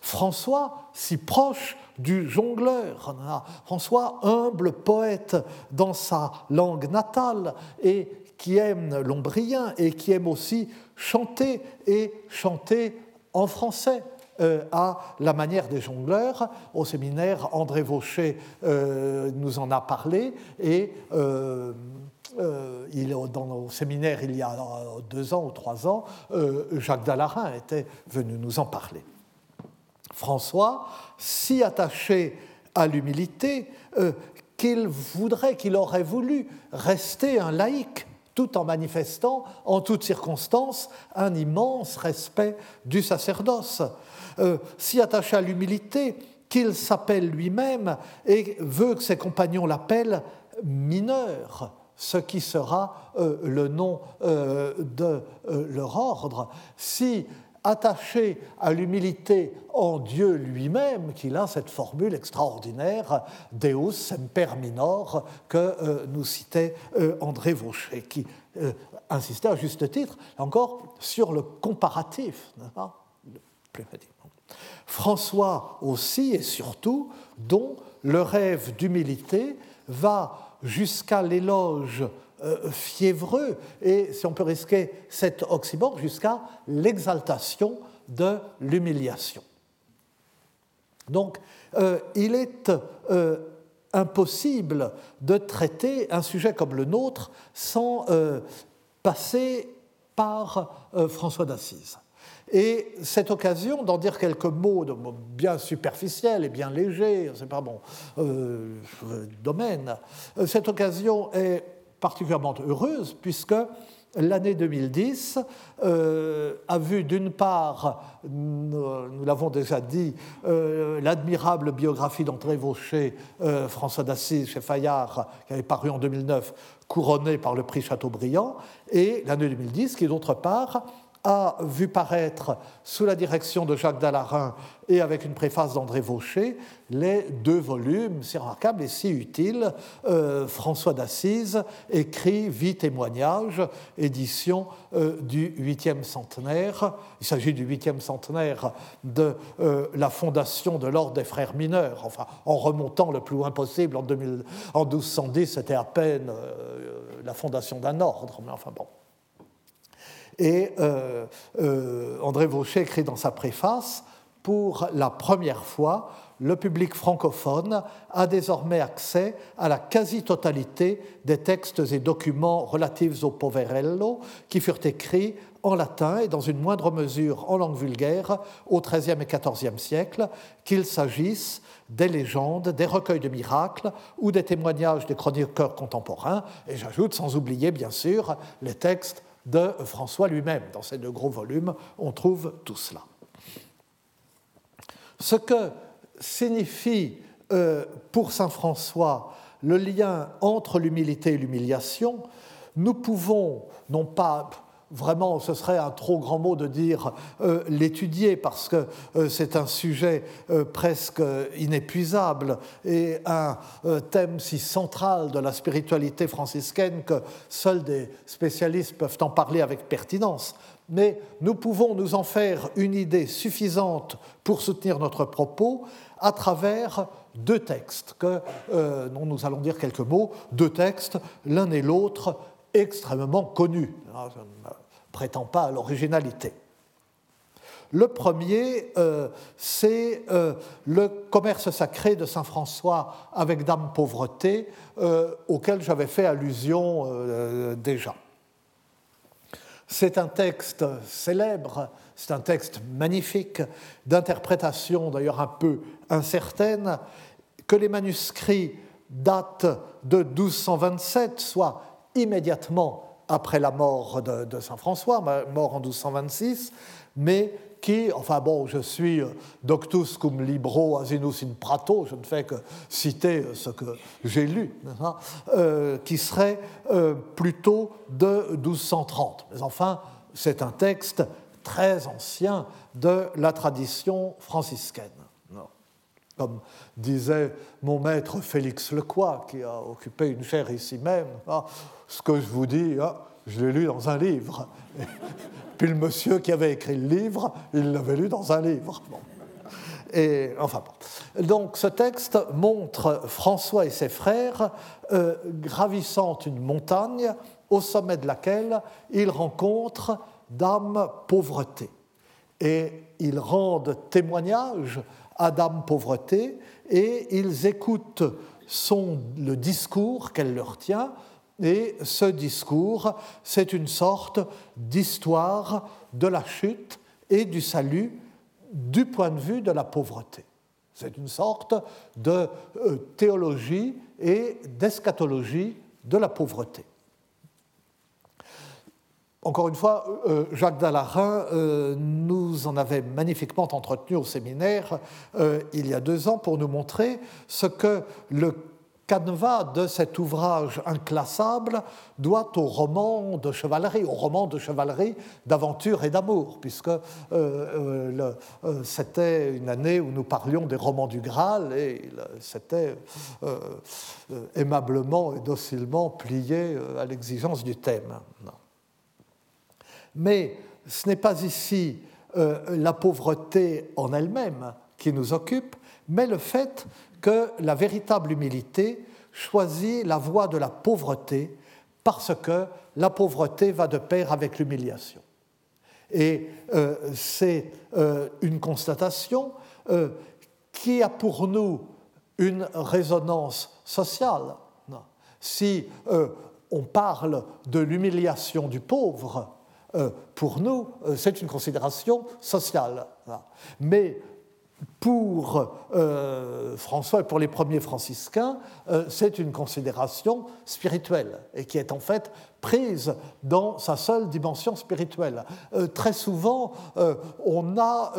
Speaker 2: François, si proche du jongleur, François, humble poète dans sa langue natale et qui aime l'ombrien et qui aime aussi chanter et chanter en français. Euh, à la manière des jongleurs. Au séminaire, André Vaucher euh, nous en a parlé et euh, il, dans le séminaire, il y a deux ans ou trois ans, Jacques Dallarin était venu nous en parler. François, si attaché à l'humilité qu'il voudrait, qu'il aurait voulu rester un laïc tout en manifestant en toutes circonstances un immense respect du sacerdoce. Euh, si attaché à l'humilité qu'il s'appelle lui-même et veut que ses compagnons l'appellent mineur, ce qui sera euh, le nom euh, de leur ordre. Si attaché à l'humilité en Dieu lui-même, qu'il a cette formule extraordinaire Deus semper minor que nous citait André Vaucher, qui insistait à juste titre encore sur le comparatif. Le François aussi et surtout, dont le rêve d'humilité va jusqu'à l'éloge euh, fiévreux et, si on peut risquer cet oxymore, jusqu'à l'exaltation de l'humiliation. Donc, euh, il est euh, impossible de traiter un sujet comme le nôtre sans passer par François d'Assise. Et cette occasion d'en dire quelques mots de, bien superficiels et bien légers, c'est pas mon euh, domaine, euh, cette occasion est particulièrement heureuse puisque l'année 2010 euh, a vu d'une part, nous, l'avons déjà dit, l'admirable biographie d'André Vaucher, François d'Assise chez Fayard, qui avait paru en 2009, couronnée par le prix Chateaubriand, et l'année 2010 qui, d'autre part, a vu paraître, sous la direction de Jacques Dallarin et avec une préface d'André Vaucher, les deux volumes si remarquables et si utiles. Euh, François d'Assise écrit Vie témoignage, édition euh, du huitième centenaire. Il s'agit du huitième centenaire de euh, la fondation de l'ordre des frères mineurs, enfin en remontant le plus loin possible. En, 2000, en 1210, c'était à peine la fondation d'un ordre, mais enfin bon. Et euh, euh, André Vaucher écrit dans sa préface Pour la première fois, le public francophone a désormais accès à la quasi-totalité des textes et documents relatifs au Poverello qui furent écrits en latin et dans une moindre mesure en langue vulgaire au XIIIe et XIVe siècle, qu'il s'agisse des légendes, des recueils de miracles ou des témoignages des chroniqueurs contemporains, et j'ajoute sans oublier bien sûr les textes de François lui-même. Dans ces deux gros volumes, on trouve tout cela. Ce que signifie euh, pour Saint François le lien entre l'humilité et l'humiliation, nous pouvons, non pas vraiment, ce serait un trop grand mot de dire euh, l'étudier parce que euh, c'est un sujet euh, presque inépuisable et un thème si central de la spiritualité franciscaine que seuls des spécialistes peuvent en parler avec pertinence. Mais nous pouvons nous en faire une idée suffisante pour soutenir notre propos à travers deux textes, que, dont nous allons dire quelques mots, deux textes, l'un et l'autre extrêmement connus. Ah, je ne prétends pas à l'originalité. Le premier, euh, c'est euh, le commerce sacré de Saint François avec Dame Pauvreté, euh, auquel j'avais fait allusion déjà. C'est un texte célèbre, c'est un texte magnifique, d'interprétation d'ailleurs un peu incertaine, que les manuscrits datent de 1227, soit immédiatement après la mort de, Saint François, mort en 1226, mais qui, enfin bon, je suis euh, doctus cum libro asinus in prato, je ne fais que citer euh, ce que j'ai lu, euh, qui serait plutôt de 1230. Mais enfin, c'est un texte très ancien de la tradition franciscaine. Comme disait mon maître Félix Lecoy, qui a occupé une chaire ici même, ce que je vous dis, hein, je l'ai lu dans un livre. Puis le monsieur qui avait écrit le livre, il l'avait lu dans un livre. Et, enfin, Donc ce texte montre François et ses frères euh, gravissant une montagne au sommet de laquelle ils rencontrent Dame Pauvreté. Et ils rendent témoignage à Dame Pauvreté et ils écoutent son, le discours qu'elle leur tient et ce discours, c'est une sorte d'histoire de la chute et du salut du point de vue de la pauvreté. C'est une sorte de euh, théologie et d'eschatologie de la pauvreté. Encore une fois, euh, Jacques Dallarin euh, nous en avait magnifiquement entretenu au séminaire il y a deux ans pour nous montrer ce que le canevas de cet ouvrage inclassable doit au roman de chevalerie, au roman de chevalerie d'aventure et d'amour, puisque euh, euh, euh, c'était une année où nous parlions des romans du Graal et c'était aimablement et docilement plié à l'exigence du thème. Mais ce n'est pas ici la pauvreté en elle-même qui nous occupe, mais le fait que la véritable humilité choisit la voie de la pauvreté parce que la pauvreté va de pair avec l'humiliation. Et euh, c'est euh, une constatation euh, qui a pour nous une résonance sociale. Si on parle de l'humiliation du pauvre, pour nous, c'est une considération sociale. Mais pour euh, François et pour les premiers franciscains, euh, c'est une considération spirituelle et qui est en fait prise dans sa seule dimension spirituelle. Euh, très souvent, on a,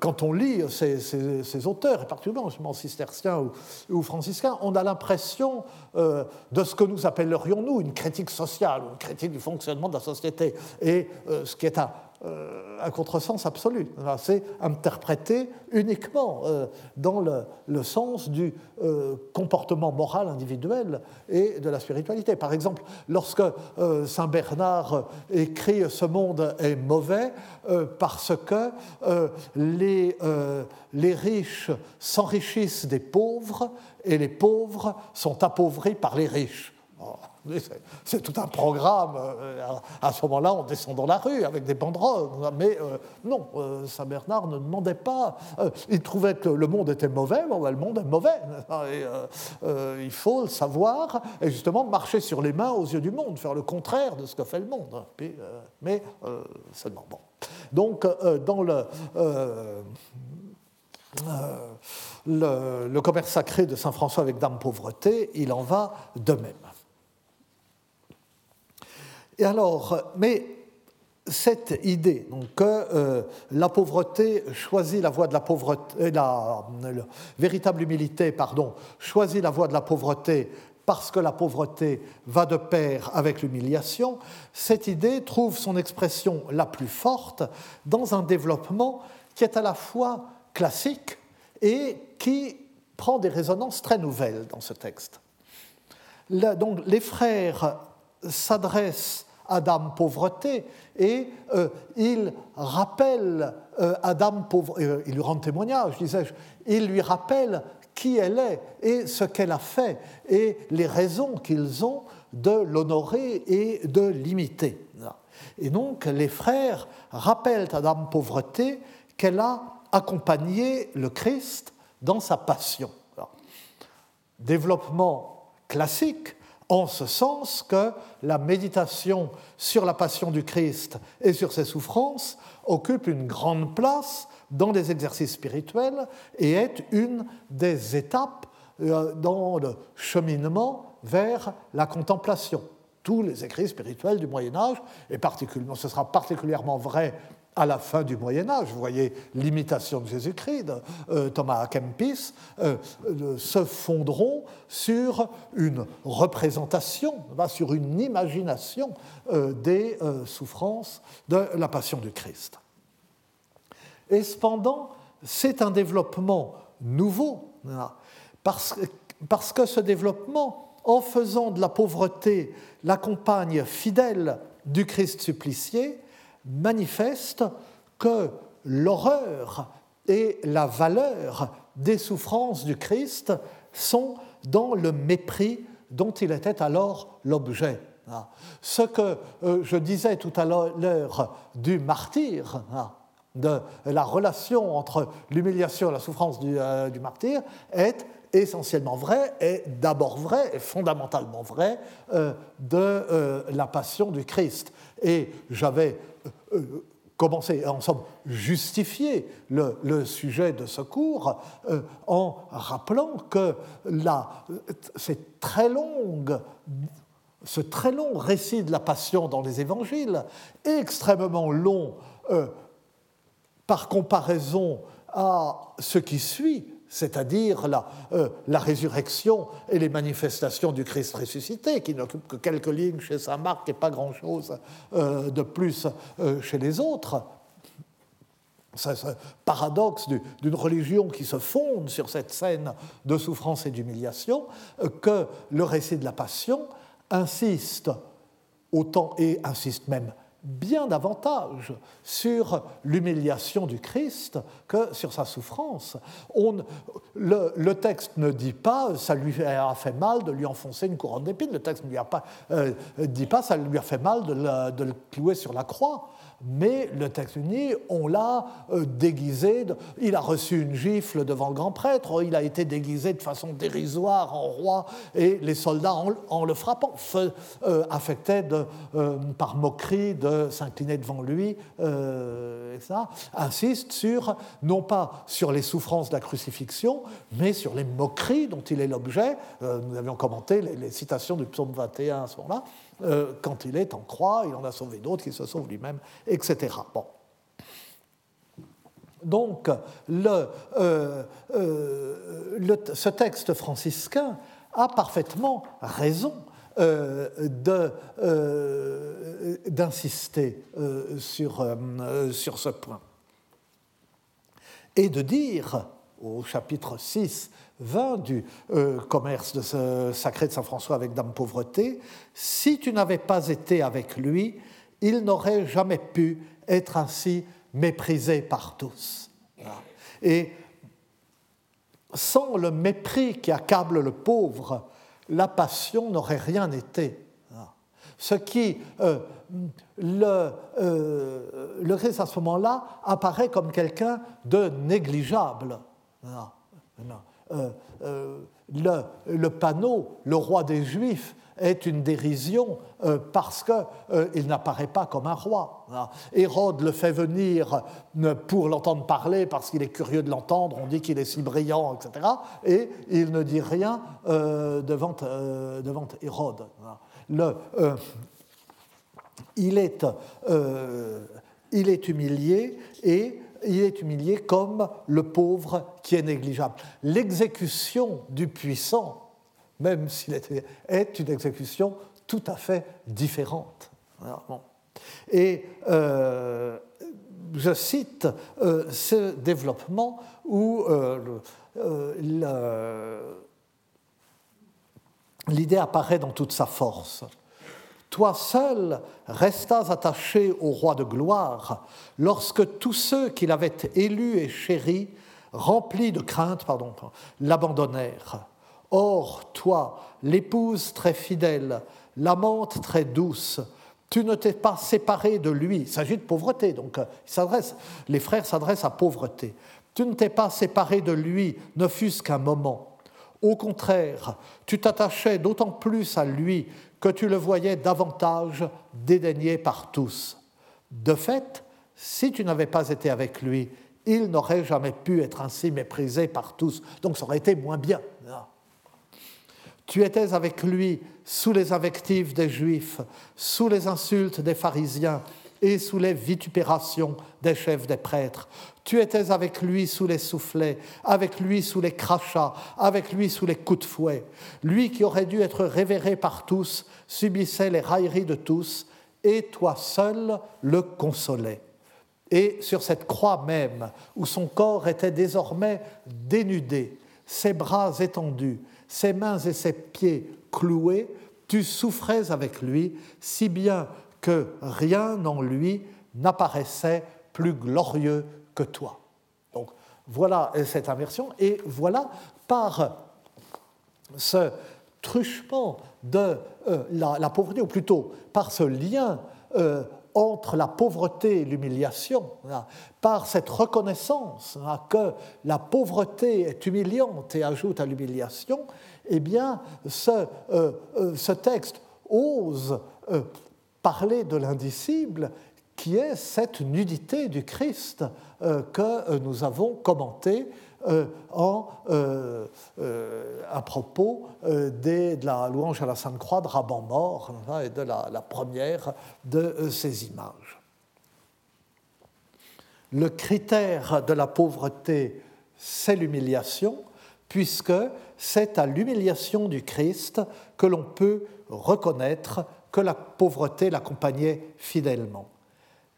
Speaker 2: quand on lit ces, auteurs, et particulièrement cisterciens ou, franciscains, on a l'impression de ce que nous appellerions, nous, une critique sociale, une critique du fonctionnement de la société. Et ce qui est un un contresens absolu. C'est interprété uniquement euh, dans le, sens du euh, comportement moral individuel et de la spiritualité. Par exemple, lorsque Saint Bernard écrit Ce monde est mauvais parce que les riches s'enrichissent des pauvres et les pauvres sont appauvris par les riches. C'est tout un programme. Euh, à ce moment-là, on descend dans la rue avec des banderoles. Mais euh, non, euh, Saint Bernard ne demandait pas. il trouvait que le monde était mauvais. Bon, ben, le monde est mauvais. il faut savoir et justement marcher sur les mains aux yeux du monde, faire le contraire de ce que fait le monde. mais seulement bon. Donc, dans le, commerce sacré de Saint François avec Dame Pauvreté, il en va de même. Et alors, mais cette idée donc, que euh, la pauvreté choisit la voie de la pauvreté, euh, la, véritable humilité, pardon, choisit la voie de la pauvreté parce que la pauvreté va de pair avec l'humiliation, cette idée trouve son expression la plus forte dans un développement qui est à la fois classique et qui prend des résonances très nouvelles dans ce texte. donc les frères s'adressent Adam pauvreté, et euh, il rappelle euh, Adam euh, il lui rend témoignage, disais-je, il lui rappelle qui elle est et ce qu'elle a fait, et les raisons qu'ils ont de l'honorer et de l'imiter. Et donc les frères rappellent à Dame Pauvreté qu'elle a accompagné le Christ dans sa passion. Développement classique en ce sens que la méditation sur la passion du Christ et sur ses souffrances occupe une grande place dans les exercices spirituels et est une des étapes euh, dans le cheminement vers la contemplation. Tous les écrits spirituels du Moyen Âge, et particulièrement, ce sera particulièrement vrai à la fin du Moyen Âge, vous voyez l'imitation de Jésus-Christ, euh, Thomas Kempis, euh, euh, se fondront sur une représentation, sur une imagination des souffrances de la passion du Christ. Et cependant, c'est un développement nouveau, parce, parce que ce développement, en faisant de la pauvreté la compagne fidèle du Christ supplicié, manifeste que l'horreur et la valeur des souffrances du Christ sont dans le mépris dont il était alors l'objet. Ah. Ce que euh, je disais tout à l'heure du martyr, ah, de la relation entre l'humiliation et la souffrance du, euh, martyr, est essentiellement vrai, est d'abord vrai, et fondamentalement vrai euh, de la passion du Christ. Et j'avais commencer, en somme, justifier le, sujet de ce cours euh, en rappelant que longue, ce très long récit de la passion dans les évangiles, extrêmement long euh, par comparaison à ce qui suit, c'est-à-dire la, euh, la, résurrection et les manifestations du Christ ressuscité, qui n'occupent que quelques lignes chez Saint Marc et pas grand-chose euh, de plus euh, chez les autres. C'est ce paradoxe d'une religion qui se fonde sur cette scène de souffrance et d'humiliation, que le récit de la Passion insiste autant et insiste même bien davantage sur l'humiliation du Christ que sur sa souffrance. Le, texte ne dit pas ça lui a fait mal de lui enfoncer une couronne d'épines. Le texte ne lui a pas, euh, dit pas ça lui a fait mal de, le clouer sur la croix. Mais le texte uni, on l'a euh, déguisé, il a reçu une gifle devant le grand prêtre, il a été déguisé de façon dérisoire en roi, et les soldats, en, le frappant, euh, affectaient euh, par moquerie de s'incliner devant lui, ça insiste sur, non pas sur les souffrances de la crucifixion, mais sur les moqueries dont il est l'objet. nous avions commenté les citations du psaume 21 à ce moment-là. Euh, quand il est en croix, il en a sauvé d'autres, il se sauve lui-même, etc. Bon. Donc, euh, euh, ce texte franciscain a parfaitement raison d'insister sur, sur ce point et de dire au chapitre 6 20 du euh, commerce sacré de Saint François avec Dame Pauvreté, si tu n'avais pas été avec lui, il n'aurait jamais pu être ainsi méprisé par tous. Et sans le mépris qui accable le pauvre, la passion n'aurait rien été. Ce qui, euh, le, euh, le à ce moment-là apparaît comme quelqu'un de négligeable. Euh, euh, le, panneau, le roi des Juifs, est une dérision euh, parce qu'il n'apparaît pas comme un roi. Hérode le fait venir pour l'entendre parler parce qu'il est curieux de l'entendre, on dit qu'il est si brillant, etc. Et il ne dit rien devant, devant, Hérode. Le, il, est, il est humilié et il est humilié comme le pauvre qui est négligeable. L'exécution du puissant, même s'il est, une exécution tout à fait différente. Et euh, je cite euh, ce développement où euh, l'idée apparaît dans toute sa force. Toi seul restas attaché au roi de gloire lorsque tous ceux qu'il avait élus et chéris, remplis de crainte, pardon, l'abandonnèrent. Or, toi, l'épouse très fidèle, l'amante très douce, tu ne t'es pas séparé de lui. Il s'agit de pauvreté, donc euh, les frères s'adressent à pauvreté. Tu ne t'es pas séparé de lui, ne fût-ce qu'un moment. Au contraire, tu t'attachais d'autant plus à lui que tu le voyais davantage dédaigné par tous. De fait, si tu n'avais pas été avec lui, il n'aurait jamais pu être ainsi méprisé par tous. Donc ça aurait été moins bien. Tu étais avec lui sous les invectives des Juifs, sous les insultes des pharisiens et sous les vitupérations des chefs des prêtres. Tu étais avec lui sous les soufflets, avec lui sous les crachats, avec lui sous les coups de fouet. Lui qui aurait dû être révéré par tous subissait les railleries de tous, et toi seul le consolais. Et sur cette croix même, où son corps était désormais dénudé, ses bras étendus, ses mains et ses pieds cloués, tu souffrais avec lui, si bien que rien en lui n'apparaissait plus glorieux que toi. Donc voilà cette inversion, et voilà par ce truchement de euh, la, pauvreté, ou plutôt par ce lien euh, entre la pauvreté et l'humiliation, par cette reconnaissance que la pauvreté est humiliante et ajoute à l'humiliation, eh bien, euh, ce texte ose parler de l'indicible qui est cette nudité du Christ euh, que euh, nous avons commentée euh, en, à propos de la louange à la Sainte Croix de Raban mort hein, et de la, la première de ces images. Le critère de la pauvreté, c'est l'humiliation, puisque c'est à l'humiliation du Christ que l'on peut reconnaître que la pauvreté l'accompagnait fidèlement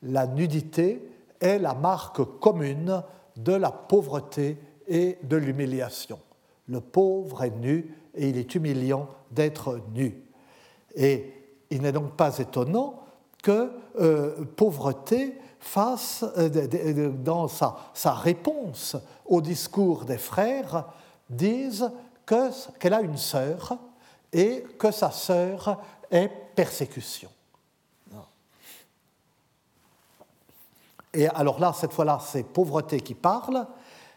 Speaker 2: la nudité est la marque commune de la pauvreté et de l'humiliation. Le pauvre est nu et il est humiliant d'être nu. Et il n'est donc pas étonnant que euh, pauvreté fasse, euh, dans sa, sa, réponse au discours des frères, dise qu'elle a une sœur et que sa sœur est persécution. Et alors là, cette fois-là, c'est pauvreté qui parle,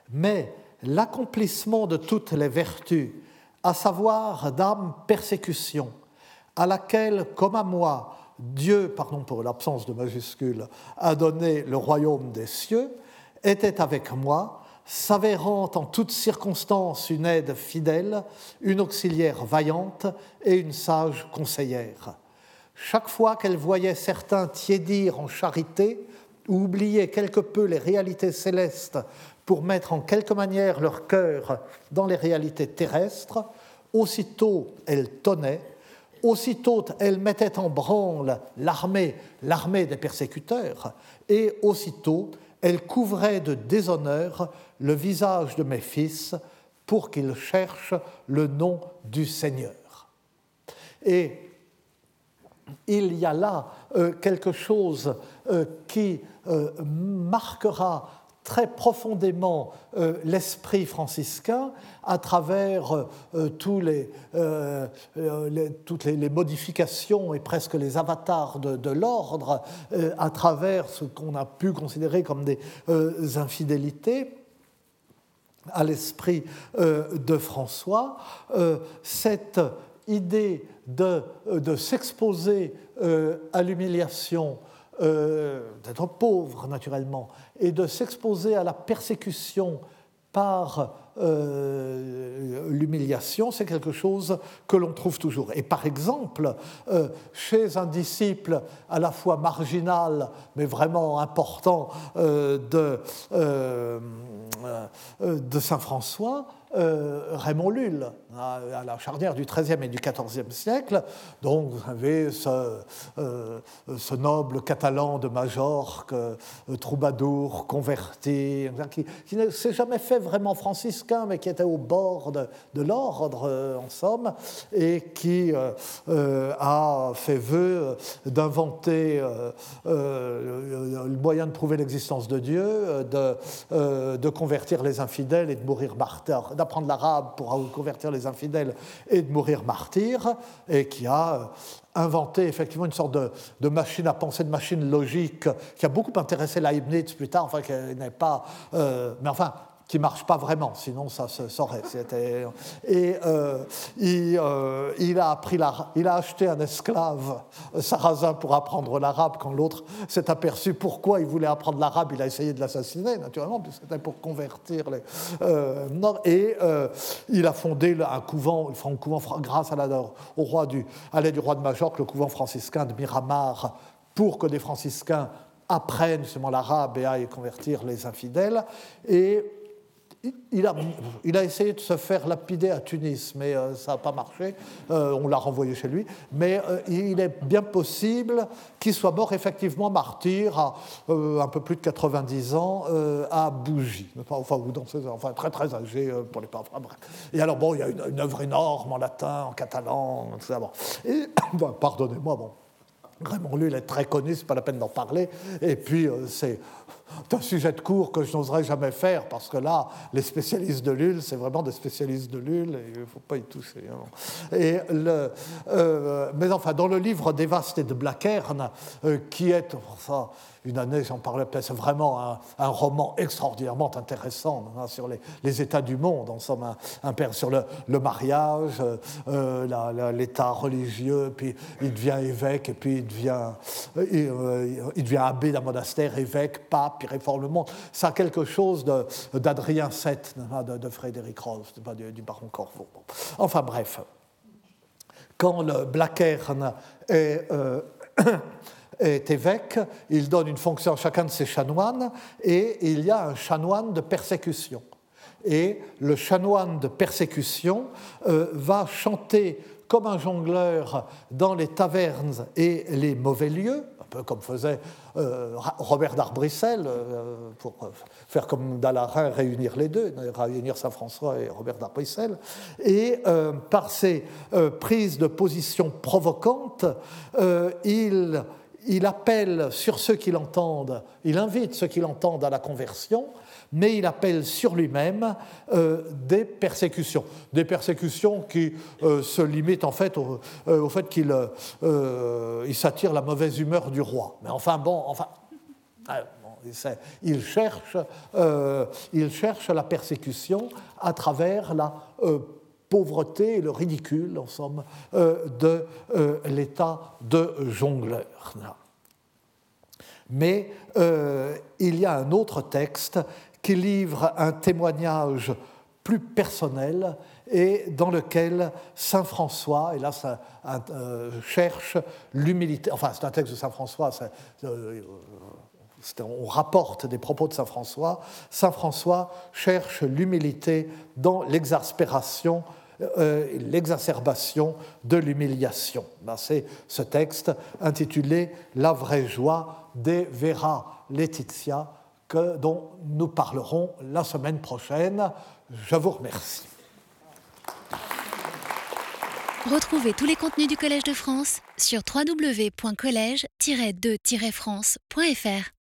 Speaker 2: mais l'accomplissement de toutes les vertus, à savoir d'âme persécution, à laquelle, comme à moi, Dieu, pardon pour l'absence de majuscule, a donné le royaume des cieux, était avec moi, s'avérant en toutes circonstances une aide fidèle, une auxiliaire vaillante et une sage conseillère. Chaque fois qu'elle voyait certains tiédir en charité ou oublier quelque peu les réalités célestes pour mettre en quelque manière leur cœur dans les réalités terrestres, aussitôt elle tonnait, aussitôt elle mettait en branle l'armée, l'armée des persécuteurs, et aussitôt elle couvrait de déshonneur le visage de mes fils pour qu'ils cherchent le nom du Seigneur. Et il y a là euh, quelque chose euh, qui euh, marquera très profondément l'esprit franciscain à travers toutes les, modifications et presque les avatars de, l'ordre, à travers ce qu'on a pu considérer comme des infidélités à l'esprit de François, cette idée de, de s'exposer à l'humiliation euh, d'être pauvre naturellement, et de s'exposer à la persécution par euh, l'humiliation, c'est quelque chose que l'on trouve toujours. Et par exemple, euh, chez un disciple à la fois marginal, mais vraiment important de, Saint François, euh, Raymond Lull, à, la charnière du XIIIe et du XIVe siècle. Donc vous avez ce, euh, ce noble catalan de Majorque, euh, troubadour, converti, qui, ne s'est jamais fait vraiment franciscain, mais qui était au bord de, l'ordre, en somme, et qui a fait vœu d'inventer le moyen de prouver l'existence de Dieu, de, de convertir les infidèles et de mourir martyr d'apprendre l'arabe pour convertir les infidèles et de mourir martyr, et qui a euh, inventé effectivement une sorte de, machine à penser, de machine logique, qui a beaucoup intéressé Leibniz plus tard, enfin qui n'est pas... Euh, mais enfin, qui marche pas vraiment, sinon ça se saurait. Et euh, euh, il, a appris il a acheté un esclave euh, sarrasin pour apprendre l'arabe quand l'autre s'est aperçu pourquoi il voulait apprendre l'arabe. Il a essayé de l'assassiner, naturellement, puisque c'était pour convertir les. et il a fondé un couvent, un couvent grâce à au roi du, à l'aide du roi de Majorque, le couvent franciscain de Miramar, pour que des franciscains apprennent justement l'arabe et aillent convertir les infidèles. Et il a, essayé de se faire lapider à Tunis, mais euh, ça n'a pas marché. Euh, on l'a renvoyé chez lui. Mais euh, il est bien possible qu'il soit mort effectivement martyr à un peu plus de 90 ans à Bougie, enfin, ou dans enfin très très âgé pour les pauvres. Et alors bon, il y a une, œuvre énorme en latin, en catalan, etc. Et pardonnez-moi, bon, Raymond lui, il est très connu, c'est pas la peine d'en parler. Et puis c'est c'est un sujet de cours que je n'oserais jamais faire parce que là, les spécialistes de l'UL, c'est vraiment des spécialistes de l'UL et il ne faut pas y toucher. Hein. Et euh, mais enfin, dans le livre d'Evast et de Blackern, euh, qui est, une année, j'en parlais, c'est vraiment un, roman extraordinairement intéressant hein, sur les, états du monde, en somme, un, un sur le, mariage, euh, l'état religieux, puis il devient évêque, et puis il devient, il devient abbé d'un monastère, évêque, pape, il réforme le monde. Ça a quelque chose d'Adrien VII, de, de, Frédéric Rose, du, du, baron Corvo. Enfin bref, quand le Blackern est, euh, est évêque, il donne une fonction à chacun de ses chanoines et il y a un chanoine de persécution. Et le chanoine de persécution euh, va chanter comme un jongleur dans les tavernes et les mauvais lieux, un peu comme faisait euh, Robert d'Arbrissel, euh, pour faire comme Dalarin, réunir les deux, réunir Saint-François et Robert d'Arbrissel, et par ses prises de position provocantes, il, il appelle sur ceux qui l'entendent, il invite ceux qui l'entendent à la conversion, mais il appelle sur lui-même euh, des persécutions. Des persécutions qui euh, se limitent en fait au, euh, fait qu'il il s'attire la mauvaise humeur du roi. Mais enfin, bon, enfin. Il cherche, il cherche la persécution à travers la pauvreté et le ridicule, en somme, de l'état de jongleur. Mais il y a un autre texte qui livre un témoignage plus personnel et dans lequel Saint François, et là ça euh, cherche l'humilité, enfin c'est un texte de Saint François, euh, on rapporte des propos de Saint François, Saint François cherche l'humilité dans l'exaspération euh, l'exacerbation de l'humiliation. Ben, c'est ce texte intitulé La vraie joie des Vera Laetitia que, dont nous parlerons la semaine prochaine. Je vous remercie.
Speaker 1: Retrouvez tous les contenus du Collège de France sur www.colège-2-france.fr.